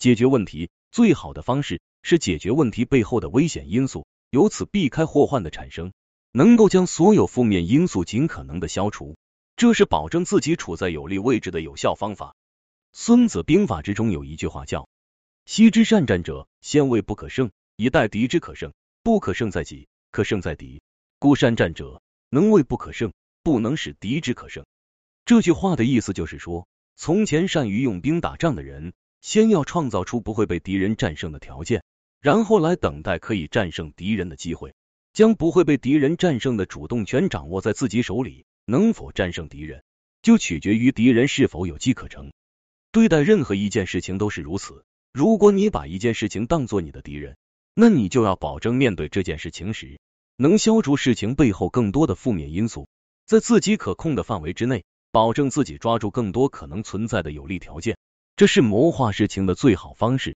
解决问题最好的方式是解决问题背后的危险因素，由此避开祸患的产生，能够将所有负面因素尽可能的消除，这是保证自己处在有利位置的有效方法。孙子兵法之中有一句话叫：“昔之善战者，先为不可胜，以待敌之可胜。不可胜在己，可胜在敌。故善战者，能为不可胜，不能使敌之可胜。”这句话的意思就是说，从前善于用兵打仗的人，先要创造出不会被敌人战胜的条件，然后来等待可以战胜敌人的机会，将不会被敌人战胜的主动权掌握在自己手里。能否战胜敌人，就取决于敌人是否有机可乘。对待任何一件事情都是如此。如果你把一件事情当做你的敌人，那你就要保证面对这件事情时，能消除事情背后更多的负面因素，在自己可控的范围之内，保证自己抓住更多可能存在的有利条件。这是谋划事情的最好方式。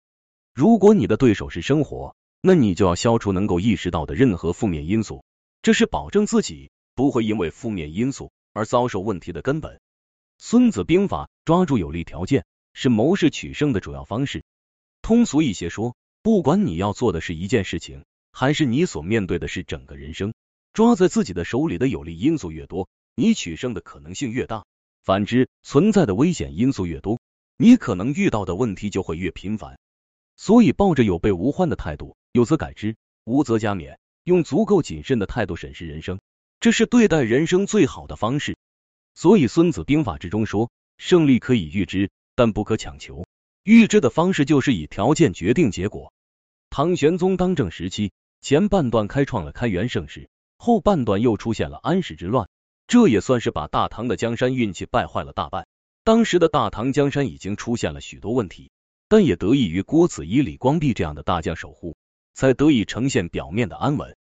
如果你的对手是生活，那你就要消除能够意识到的任何负面因素，这是保证自己不会因为负面因素而遭受问题的根本。孙子兵法抓住有利条件是谋士取胜的主要方式。通俗一些说，不管你要做的是一件事情，还是你所面对的是整个人生，抓在自己的手里的有利因素越多，你取胜的可能性越大；反之，存在的危险因素越多，你可能遇到的问题就会越频繁。所以，抱着有备无患的态度，有则改之，无则加勉，用足够谨慎的态度审视人生，这是对待人生最好的方式。所以，《孙子兵法》之中说：“胜利可以预知，但不可强求。预知的方式就是以条件决定结果。”唐玄宗当政时期，前半段开创了开元盛世，后半段又出现了安史之乱，这也算是把大唐的江山运气败坏了大半。当时的大唐江山已经出现了许多问题，但也得益于郭子仪、李光弼这样的大将守护，才得以呈现表面的安稳。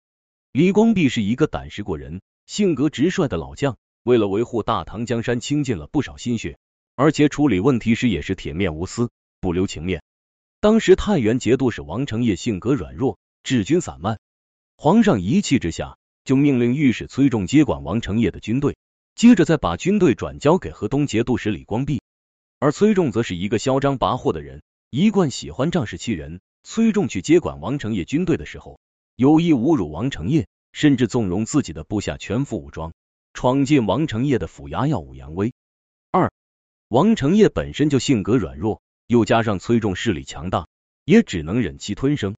李光弼是一个胆识过人、性格直率的老将。为了维护大唐江山，倾尽了不少心血，而且处理问题时也是铁面无私，不留情面。当时太原节度使王承业性格软弱，治军散漫，皇上一气之下就命令御史崔仲接管王承业的军队，接着再把军队转交给河东节度使李光弼。而崔仲则是一个嚣张跋扈的人，一贯喜欢仗势欺人。崔仲去接管王承业军队的时候，有意侮辱王承业，甚至纵容自己的部下全副武装。闯进王承业的府衙耀武扬威。二，王承业本身就性格软弱，又加上崔仲势力强大，也只能忍气吞声。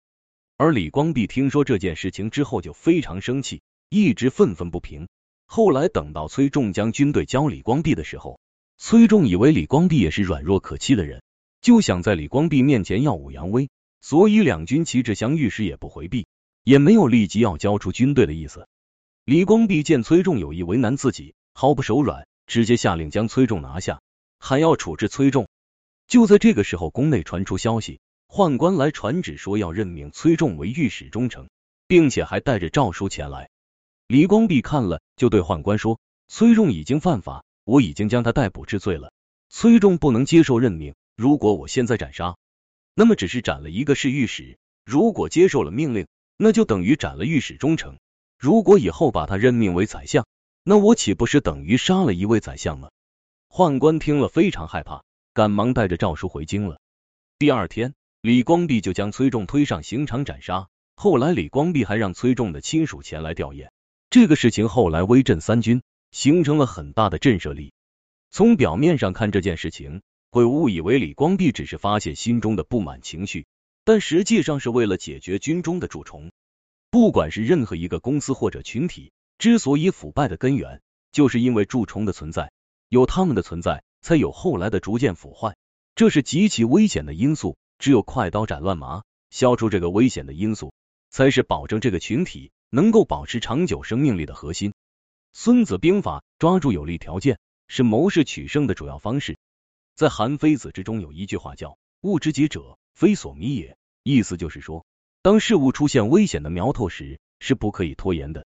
而李光弼听说这件事情之后，就非常生气，一直愤愤不平。后来等到崔仲将军队交李光弼的时候，崔仲以为李光弼也是软弱可欺的人，就想在李光弼面前耀武扬威，所以两军旗帜相遇时也不回避，也没有立即要交出军队的意思。李光弼见崔仲有意为难自己，毫不手软，直接下令将崔仲拿下，还要处置崔仲。就在这个时候，宫内传出消息，宦官来传旨说要任命崔仲为御史中丞，并且还带着诏书前来。李光弼看了，就对宦官说：“崔仲已经犯法，我已经将他逮捕治罪了。崔仲不能接受任命，如果我现在斩杀，那么只是斩了一个是御史；如果接受了命令，那就等于斩了御史忠诚。”如果以后把他任命为宰相，那我岂不是等于杀了一位宰相吗？宦官听了非常害怕，赶忙带着诏书回京了。第二天，李光弼就将崔仲推上刑场斩杀。后来，李光弼还让崔仲的亲属前来吊唁。这个事情后来威震三军，形成了很大的震慑力。从表面上看，这件事情会误以为李光弼只是发泄心中的不满情绪，但实际上是为了解决军中的蛀虫。不管是任何一个公司或者群体，之所以腐败的根源，就是因为蛀虫的存在。有他们的存在，才有后来的逐渐腐坏。这是极其危险的因素，只有快刀斩乱麻，消除这个危险的因素，才是保证这个群体能够保持长久生命力的核心。孙子兵法抓住有利条件，是谋士取胜的主要方式。在韩非子之中有一句话叫“物之极者，非所迷也”，意思就是说。当事物出现危险的苗头时，是不可以拖延的。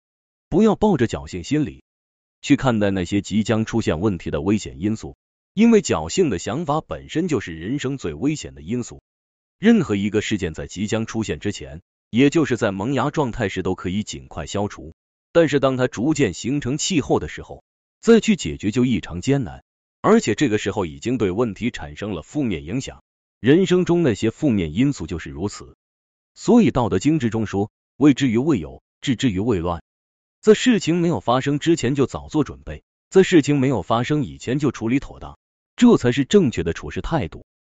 不要抱着侥幸心理去看待那些即将出现问题的危险因素，因为侥幸的想法本身就是人生最危险的因素。任何一个事件在即将出现之前，也就是在萌芽状态时，都可以尽快消除。但是当它逐渐形成气候的时候，再去解决就异常艰难，而且这个时候已经对问题产生了负面影响。人生中那些负面因素就是如此。所以《道德经》之中说：“未之于未有，治之于未乱。”在事情没有发生之前就早做准备，在事情没有发生以前就处理妥当，这才是正确的处事态度。